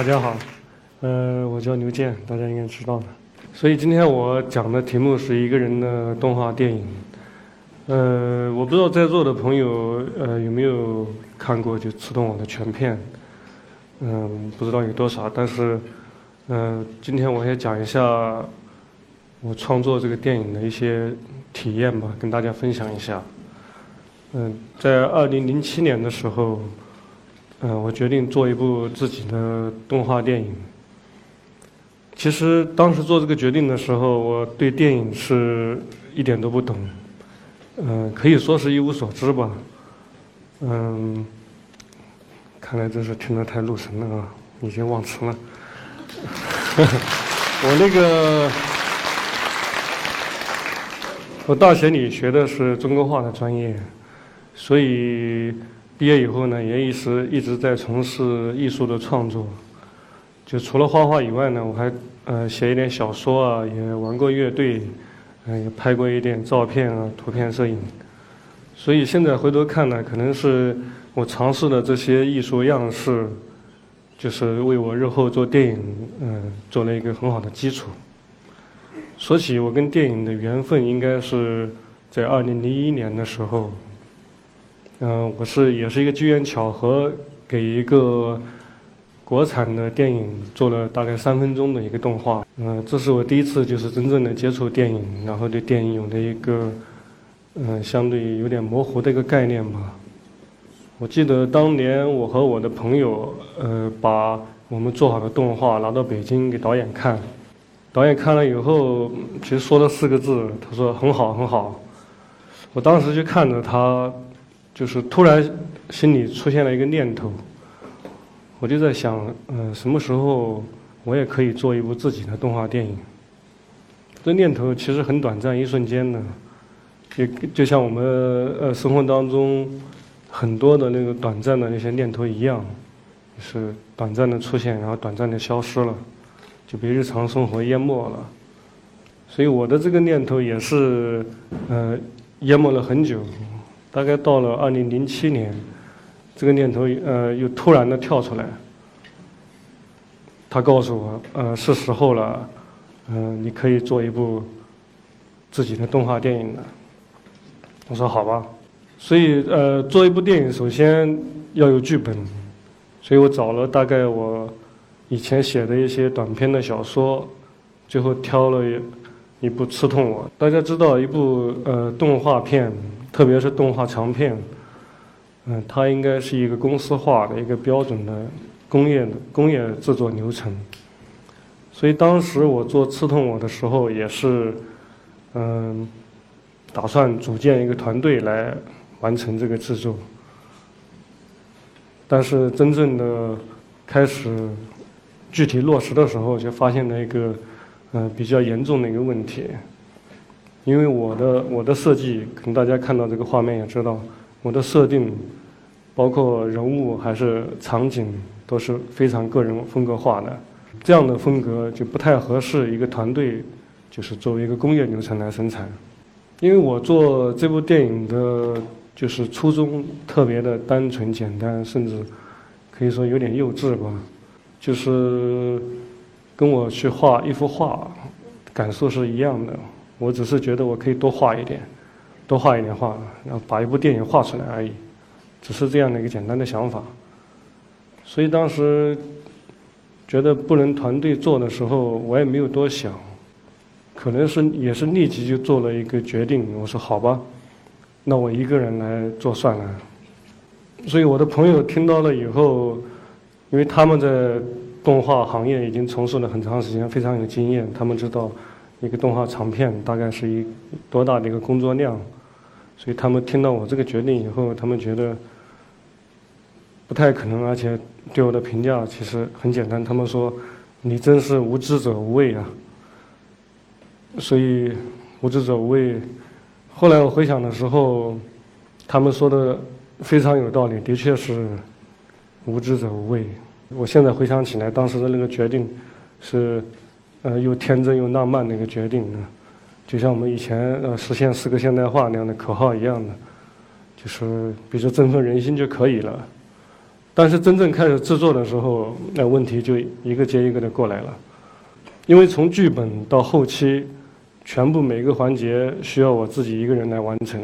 大家好，呃，我叫刘健，大家应该知道的。所以今天我讲的题目是一个人的动画电影。呃，我不知道在座的朋友呃有没有看过就《刺痛我》的全片，嗯，不知道有多少。但是，嗯，今天我也讲一下我创作这个电影的一些体验吧，跟大家分享一下。嗯，在二零零七年的时候。嗯，我决定做一部自己的动画电影。其实当时做这个决定的时候，我对电影是一点都不懂，嗯，可以说是一无所知吧。嗯，看来真是听得太入神了啊，已经忘词了。我那个，我大学里学的是中国画的专业，所以。毕业以后呢，也一直一直在从事艺术的创作。就除了画画以外呢，我还呃写一点小说啊，也玩过乐队，嗯，也拍过一点照片啊，图片摄影。所以现在回头看呢，可能是我尝试的这些艺术样式，就是为我日后做电影嗯做了一个很好的基础。说起我跟电影的缘分，应该是在二零零一年的时候。嗯，我是也是一个机缘巧合，给一个国产的电影做了大概三分钟的一个动画。嗯，这是我第一次就是真正的接触电影，然后对电影有了一个嗯相对有点模糊的一个概念吧。我记得当年我和我的朋友呃把我们做好的动画拿到北京给导演看，导演看了以后其实说了四个字，他说很好很好。我当时就看着他。就是突然心里出现了一个念头，我就在想，嗯，什么时候我也可以做一部自己的动画电影？这念头其实很短暂，一瞬间的，就就像我们呃生活当中很多的那个短暂的那些念头一样，是短暂的出现，然后短暂的消失了，就被日常生活淹没了。所以我的这个念头也是，呃，淹没了很久。大概到了二零零七年，这个念头呃又突然的跳出来。他告诉我，呃，是时候了，嗯，你可以做一部自己的动画电影了。我说好吧。所以呃，做一部电影首先要有剧本，所以我找了大概我以前写的一些短篇的小说，最后挑了一部《刺痛我》。大家知道一部呃动画片。特别是动画长片，嗯，它应该是一个公司化的一个标准的工业的工业制作流程。所以当时我做《刺痛我》的时候，也是，嗯，打算组建一个团队来完成这个制作。但是真正的开始具体落实的时候，就发现了一个嗯比较严重的一个问题。因为我的我的设计，可能大家看到这个画面也知道，我的设定，包括人物还是场景，都是非常个人风格化的。这样的风格就不太合适一个团队，就是作为一个工业流程来生产。因为我做这部电影的，就是初衷特别的单纯简单，甚至可以说有点幼稚吧。就是跟我去画一幅画，感受是一样的。我只是觉得我可以多画一点，多画一点画，然后把一部电影画出来而已，只是这样的一个简单的想法。所以当时觉得不能团队做的时候，我也没有多想，可能是也是立即就做了一个决定。我说好吧，那我一个人来做算了。所以我的朋友听到了以后，因为他们在动画行业已经从事了很长时间，非常有经验，他们知道。一个动画长片大概是一多大的一个工作量，所以他们听到我这个决定以后，他们觉得不太可能，而且对我的评价其实很简单，他们说你真是无知者无畏啊。所以无知者无畏。后来我回想的时候，他们说的非常有道理，的确是无知者无畏。我现在回想起来，当时的那个决定是。呃，又天真又浪漫的一个决定，就像我们以前呃实现四个现代化那样的口号一样的，就是比如说振奋人心就可以了。但是真正开始制作的时候，那问题就一个接一个的过来了，因为从剧本到后期，全部每个环节需要我自己一个人来完成。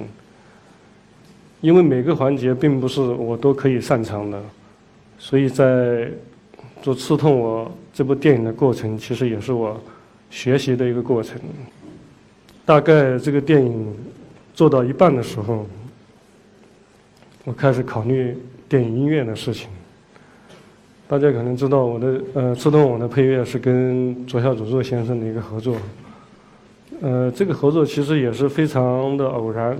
因为每个环节并不是我都可以擅长的，所以在做《刺痛我》这部电影的过程，其实也是我学习的一个过程。大概这个电影做到一半的时候，我开始考虑电影音乐的事情。大家可能知道，我的呃《刺痛我》的配乐是跟左小祖咒先生的一个合作。呃，这个合作其实也是非常的偶然。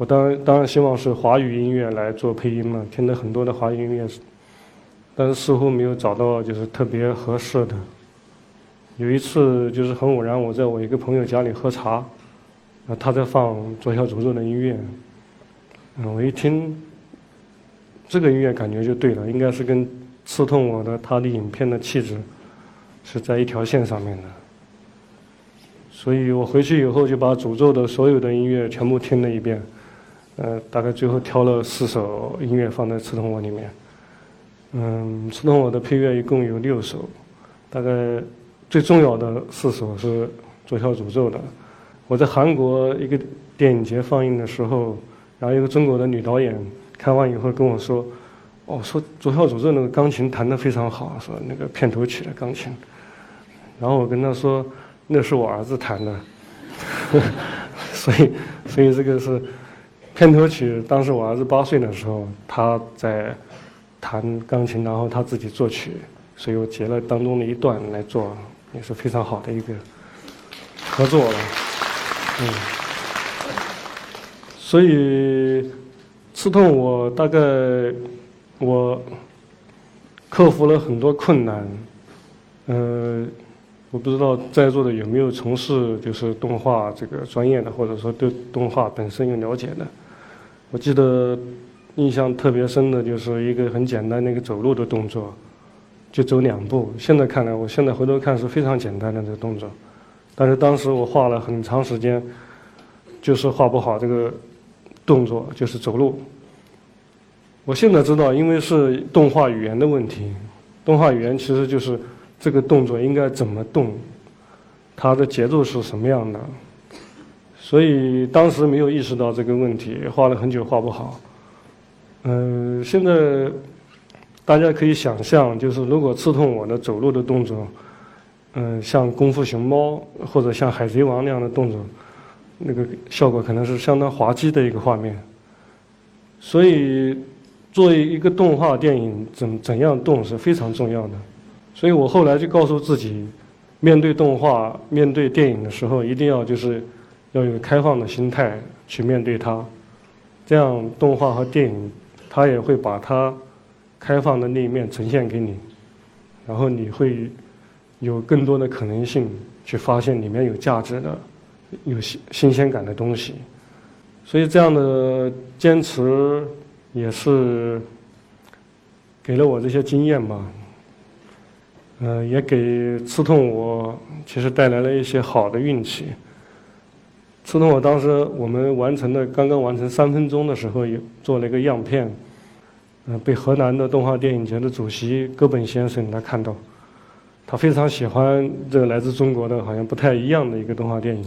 我当然当然希望是华语音乐来做配音嘛，听了很多的华语音乐，但是似乎没有找到就是特别合适的。有一次就是很偶然，我在我一个朋友家里喝茶，啊，他在放左小诅咒的音乐，嗯，我一听，这个音乐感觉就对了，应该是跟刺痛我的他的影片的气质是在一条线上面的。所以我回去以后就把诅咒的所有的音乐全部听了一遍。呃，大概最后挑了四首音乐放在《刺痛我》里面。嗯，《刺痛我》的配乐一共有六首，大概最重要的四首是左小诅咒的。我在韩国一个电影节放映的时候，然后一个中国的女导演看完以后跟我说：“哦，说左小诅咒那个钢琴弹得非常好，说那个片头曲的钢琴。”然后我跟她说：“那是我儿子弹的。”所以，所以这个是。片头曲，当时我儿子八岁的时候，他在弹钢琴，然后他自己作曲，所以我截了当中的一段来做，也是非常好的一个合作了。嗯，所以刺痛我，大概我克服了很多困难。呃，我不知道在座的有没有从事就是动画这个专业的，或者说对动画本身有了解的。我记得印象特别深的就是一个很简单的一个走路的动作，就走两步。现在看来，我现在回头看是非常简单的这个动作，但是当时我画了很长时间，就是画不好这个动作，就是走路。我现在知道，因为是动画语言的问题，动画语言其实就是这个动作应该怎么动，它的节奏是什么样的。所以当时没有意识到这个问题，画了很久画不好。嗯，现在大家可以想象，就是如果刺痛我的走路的动作，嗯，像功夫熊猫或者像海贼王那样的动作，那个效果可能是相当滑稽的一个画面。所以，作为一个动画电影，怎怎样动是非常重要的。所以我后来就告诉自己，面对动画、面对电影的时候，一定要就是。要有开放的心态去面对它，这样动画和电影，它也会把它开放的那一面呈现给你，然后你会有更多的可能性去发现里面有价值的、有新新鲜感的东西。所以这样的坚持也是给了我这些经验吧，嗯，也给刺痛我其实带来了一些好的运气。刺痛我当时我们完成的刚刚完成三分钟的时候，也做了一个样片，嗯，被河南的动画电影节的主席戈本先生他看到，他非常喜欢这个来自中国的好像不太一样的一个动画电影，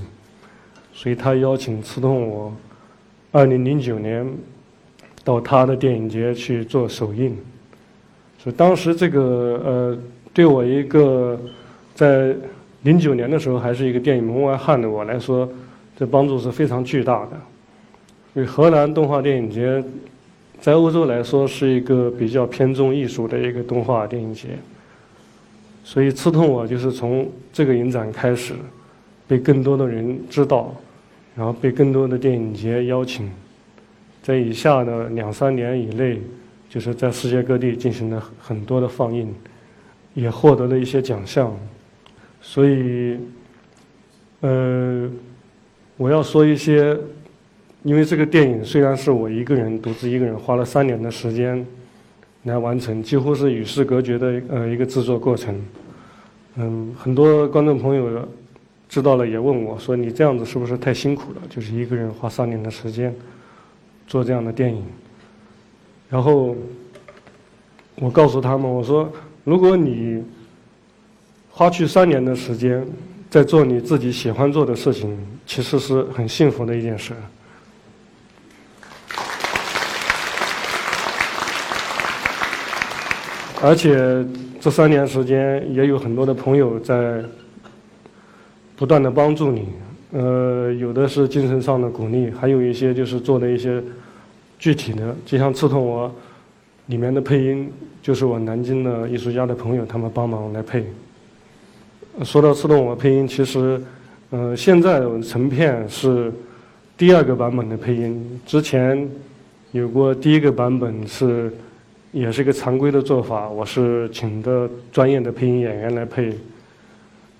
所以他邀请刺痛我，二零零九年到他的电影节去做首映，所以当时这个呃，对我一个在零九年的时候还是一个电影门外汉的我来说。这帮助是非常巨大的。因为荷兰动画电影节在欧洲来说是一个比较偏重艺术的一个动画电影节，所以刺痛我就是从这个影展开始，被更多的人知道，然后被更多的电影节邀请，在以下的两三年以内，就是在世界各地进行了很多的放映，也获得了一些奖项，所以，呃。我要说一些，因为这个电影虽然是我一个人独自一个人花了三年的时间来完成，几乎是与世隔绝的呃一个制作过程。嗯，很多观众朋友知道了也问我说：“你这样子是不是太辛苦了？就是一个人花三年的时间做这样的电影。”然后我告诉他们，我说，如果你花去三年的时间在做你自己喜欢做的事情，其实是很幸福的一件事。而且这三年时间也有很多的朋友在不断的帮助你，呃，有的是精神上的鼓励，还有一些就是做的一些具体的，就像刺痛我里面的配音，就是我南京的艺术家的朋友他们帮忙来配。说到刺痛我配音，其实，呃，现在成片是第二个版本的配音，之前有过第一个版本是。也是一个常规的做法，我是请的专业的配音演员来配，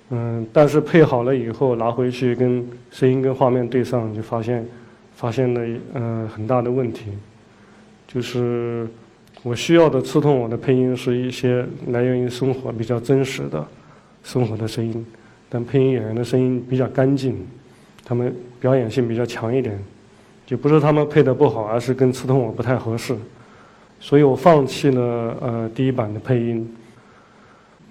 嗯，但是配好了以后拿回去跟声音跟画面对上，就发现发现了嗯很大的问题，就是我需要的刺痛我的配音是一些来源于生活比较真实的生活的声音，但配音演员的声音比较干净，他们表演性比较强一点，就不是他们配的不好，而是跟刺痛我不太合适。所以我放弃了呃第一版的配音，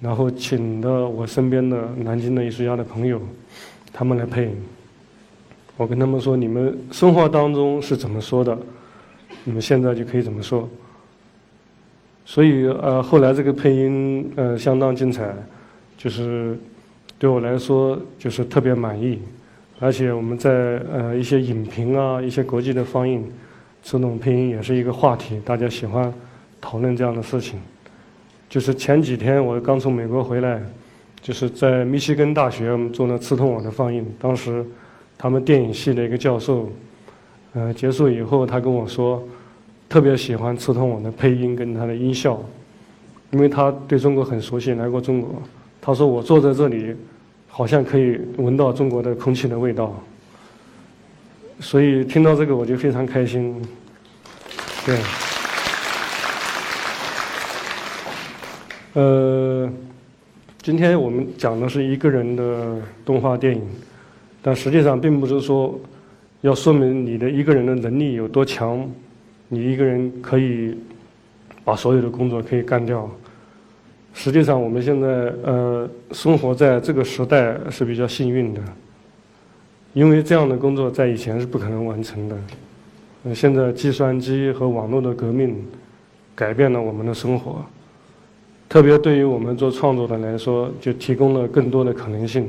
然后请的我身边的南京的艺术家的朋友，他们来配音。我跟他们说：你们生活当中是怎么说的，你们现在就可以怎么说。所以呃后来这个配音呃相当精彩，就是对我来说就是特别满意，而且我们在呃一些影评啊一些国际的放映。自动配音也是一个话题，大家喜欢讨论这样的事情。就是前几天我刚从美国回来，就是在密西根大学我们做了刺痛我的放映。当时他们电影系的一个教授，呃，结束以后他跟我说，特别喜欢刺痛我的配音跟他的音效，因为他对中国很熟悉，来过中国。他说我坐在这里，好像可以闻到中国的空气的味道。所以听到这个我就非常开心，对。呃，今天我们讲的是一个人的动画电影，但实际上并不是说要说明你的一个人的能力有多强，你一个人可以把所有的工作可以干掉。实际上我们现在呃生活在这个时代是比较幸运的。因为这样的工作在以前是不可能完成的，现在计算机和网络的革命改变了我们的生活，特别对于我们做创作的来说，就提供了更多的可能性。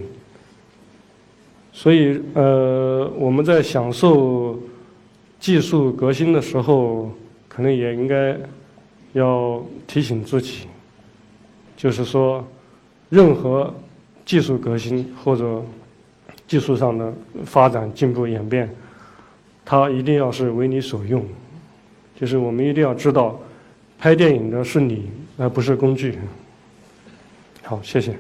所以，呃，我们在享受技术革新的时候，可能也应该要提醒自己，就是说，任何技术革新或者技术上的发展、进步、演变，它一定要是为你所用。就是我们一定要知道，拍电影的是你，而不是工具。好，谢谢。